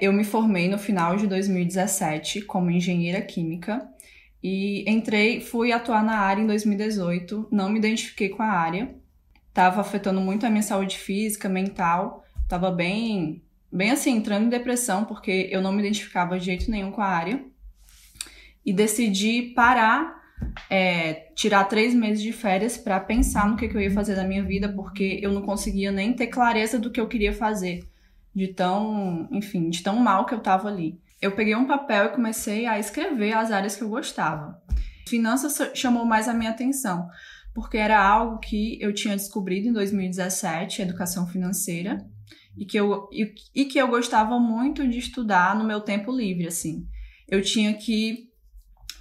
Eu me formei no final de 2017 como engenheira química e entrei, fui atuar na área em 2018, não me identifiquei com a área, estava afetando muito a minha saúde física, mental, estava bem, bem assim, entrando em depressão porque eu não me identificava de jeito nenhum com a área. E decidi parar, é, tirar três meses de férias para pensar no que, que eu ia fazer da minha vida porque eu não conseguia nem ter clareza do que eu queria fazer, de tão, enfim, de tão mal que eu estava ali eu peguei um papel e comecei a escrever as áreas que eu gostava. Finanças chamou mais a minha atenção, porque era algo que eu tinha descobrido em 2017, educação financeira, e que eu, e, e que eu gostava muito de estudar no meu tempo livre, assim. Eu tinha que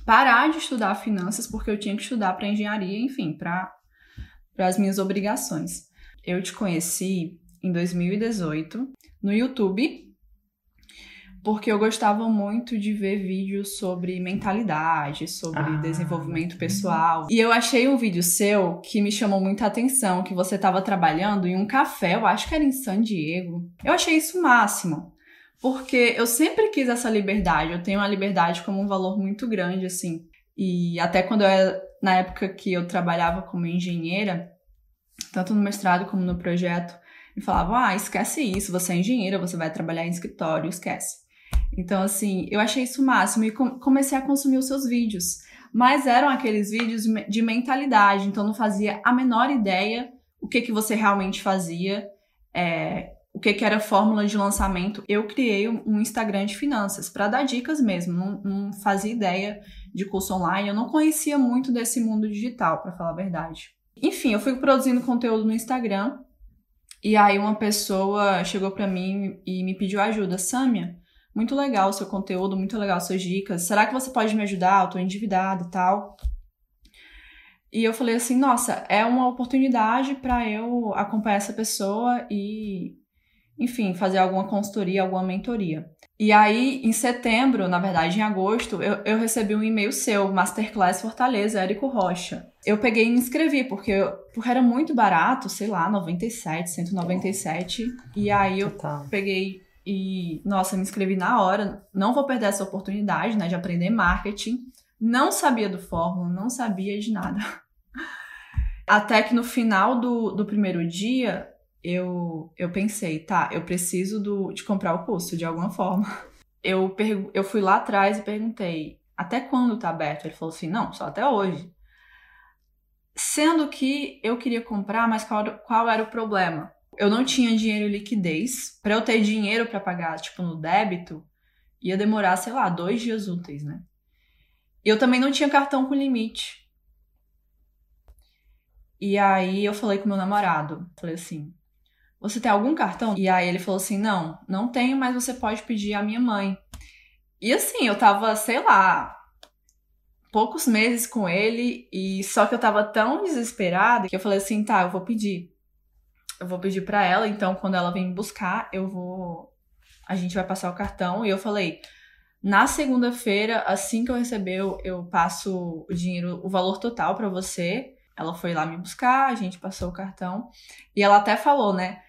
parar de estudar finanças porque eu tinha que estudar para engenharia, enfim, para as minhas obrigações. Eu te conheci em 2018 no YouTube porque eu gostava muito de ver vídeos sobre mentalidade, sobre ah. desenvolvimento pessoal. E eu achei um vídeo seu que me chamou muita atenção, que você estava trabalhando em um café, eu acho que era em San Diego. Eu achei isso o máximo. Porque eu sempre quis essa liberdade, eu tenho a liberdade como um valor muito grande, assim. E até quando eu era, na época que eu trabalhava como engenheira, tanto no mestrado como no projeto, me falavam: ah, esquece isso, você é engenheira, você vai trabalhar em escritório, esquece. Então, assim, eu achei isso o máximo e comecei a consumir os seus vídeos. Mas eram aqueles vídeos de mentalidade, então não fazia a menor ideia o que, que você realmente fazia, é, o que, que era fórmula de lançamento. Eu criei um Instagram de finanças para dar dicas mesmo, não, não fazia ideia de curso online, eu não conhecia muito desse mundo digital, para falar a verdade. Enfim, eu fui produzindo conteúdo no Instagram e aí uma pessoa chegou para mim e me pediu ajuda, Sâmia muito legal o seu conteúdo, muito legal suas dicas. Será que você pode me ajudar? Eu tô endividada e tal. E eu falei assim, nossa, é uma oportunidade para eu acompanhar essa pessoa e, enfim, fazer alguma consultoria, alguma mentoria. E aí, em setembro, na verdade, em agosto, eu, eu recebi um e-mail seu, Masterclass Fortaleza, Érico Rocha. Eu peguei e me inscrevi, porque, eu, porque era muito barato, sei lá, 97, 197. E aí eu peguei e, nossa, me inscrevi na hora. Não vou perder essa oportunidade, né, de aprender marketing. Não sabia do fórmula, não sabia de nada. Até que no final do, do primeiro dia, eu, eu pensei, tá, eu preciso do, de comprar o curso de alguma forma. Eu, eu fui lá atrás e perguntei, até quando tá aberto? Ele falou assim, não, só até hoje. Sendo que eu queria comprar, mas qual, qual era o problema? eu não tinha dinheiro em liquidez. Para eu ter dinheiro para pagar, tipo, no débito, ia demorar, sei lá, dois dias úteis, né? Eu também não tinha cartão com limite. E aí eu falei com meu namorado, falei assim: "Você tem algum cartão?" E aí ele falou assim: "Não, não tenho, mas você pode pedir à minha mãe." E assim, eu tava, sei lá, poucos meses com ele e só que eu tava tão desesperada que eu falei assim: "Tá, eu vou pedir." eu vou pedir para ela, então quando ela vem buscar, eu vou a gente vai passar o cartão e eu falei, na segunda-feira, assim que eu receber, eu passo o dinheiro, o valor total para você. Ela foi lá me buscar, a gente passou o cartão e ela até falou, né?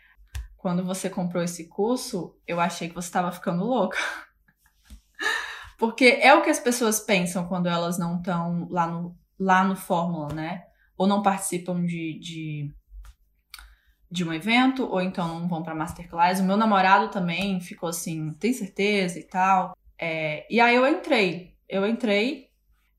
Quando você comprou esse curso, eu achei que você estava ficando louca. Porque é o que as pessoas pensam quando elas não estão lá no, lá no Fórmula, né? Ou não participam de, de de um evento, ou então não vão pra masterclass. O meu namorado também ficou assim, tem certeza e tal. É, e aí eu entrei. Eu entrei,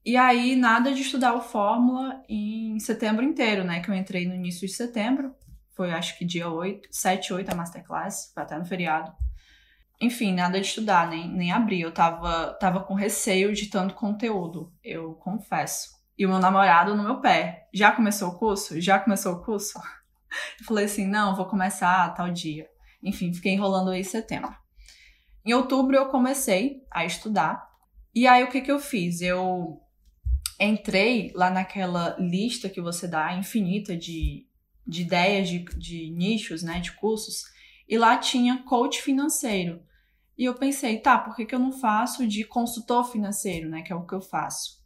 e aí nada de estudar o Fórmula em setembro inteiro, né? Que eu entrei no início de setembro. Foi acho que dia 8, 7, 8 a masterclass, foi até no feriado. Enfim, nada de estudar, nem, nem abrir. Eu tava, tava com receio de tanto conteúdo, eu confesso. E o meu namorado no meu pé. Já começou o curso? Já começou o curso? Eu falei assim, não, vou começar tal dia. Enfim, fiquei enrolando aí setembro. Em outubro eu comecei a estudar. E aí o que que eu fiz? Eu entrei lá naquela lista que você dá infinita de, de ideias de, de nichos, né, de cursos, e lá tinha coach financeiro. E eu pensei, tá, por que, que eu não faço de consultor financeiro, né, que é o que eu faço?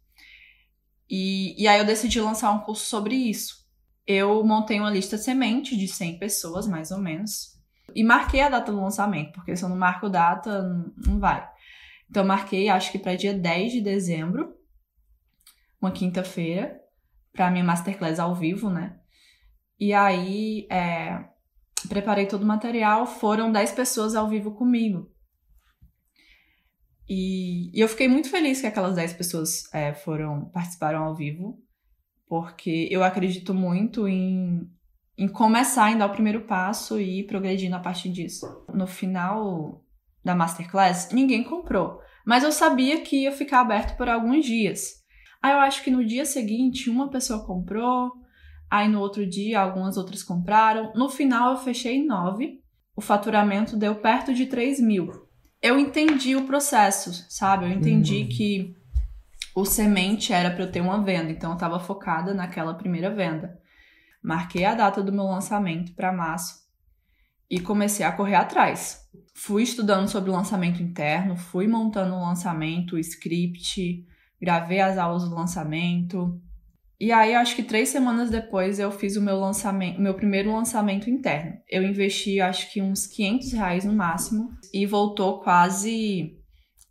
E, e aí eu decidi lançar um curso sobre isso eu montei uma lista semente de 100 pessoas, mais ou menos. E marquei a data do lançamento, porque se eu não marco data, não vai. Então, marquei, acho que para dia 10 de dezembro, uma quinta-feira, para minha masterclass ao vivo, né? E aí, é, preparei todo o material, foram 10 pessoas ao vivo comigo. E, e eu fiquei muito feliz que aquelas 10 pessoas é, foram participaram ao vivo, porque eu acredito muito em, em começar, em dar o primeiro passo e ir progredindo a partir disso. No final da masterclass, ninguém comprou, mas eu sabia que ia ficar aberto por alguns dias. Aí eu acho que no dia seguinte uma pessoa comprou, aí no outro dia algumas outras compraram. No final eu fechei nove, o faturamento deu perto de 3 mil. Eu entendi o processo, sabe? Eu entendi uhum. que o semente era para eu ter uma venda, então eu estava focada naquela primeira venda. Marquei a data do meu lançamento para março e comecei a correr atrás. Fui estudando sobre o lançamento interno, fui montando o lançamento, o script, gravei as aulas do lançamento. E aí, acho que três semanas depois, eu fiz o meu lançamento, meu primeiro lançamento interno. Eu investi, acho que uns 500 reais no máximo e voltou quase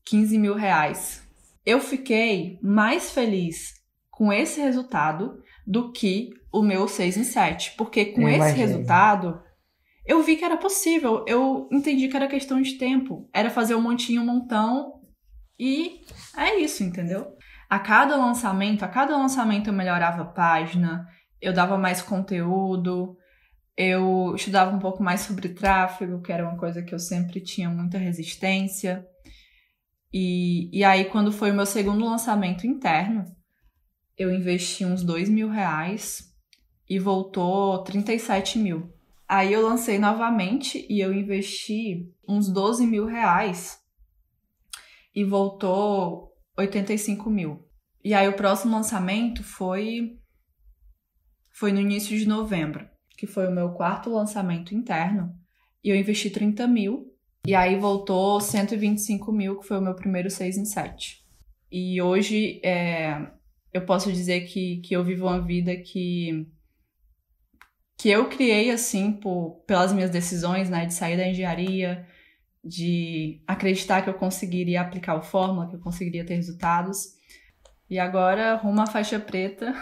15 mil reais. Eu fiquei mais feliz com esse resultado do que o meu 6 em 7, porque com eu esse imagino. resultado eu vi que era possível, eu entendi que era questão de tempo, era fazer um montinho, um montão e é isso, entendeu? A cada lançamento, a cada lançamento eu melhorava a página, eu dava mais conteúdo, eu estudava um pouco mais sobre tráfego, que era uma coisa que eu sempre tinha muita resistência. E, e aí, quando foi o meu segundo lançamento interno, eu investi uns dois mil reais e voltou 37 mil. Aí eu lancei novamente e eu investi uns 12 mil reais e voltou 85 mil. E aí o próximo lançamento foi foi no início de novembro, que foi o meu quarto lançamento interno. E eu investi 30 mil. E aí voltou 125 mil, que foi o meu primeiro 6 em 7. E hoje é, eu posso dizer que, que eu vivo uma vida que que eu criei assim por, pelas minhas decisões, né, de sair da engenharia, de acreditar que eu conseguiria aplicar o fórmula, que eu conseguiria ter resultados. E agora, rumo à faixa preta,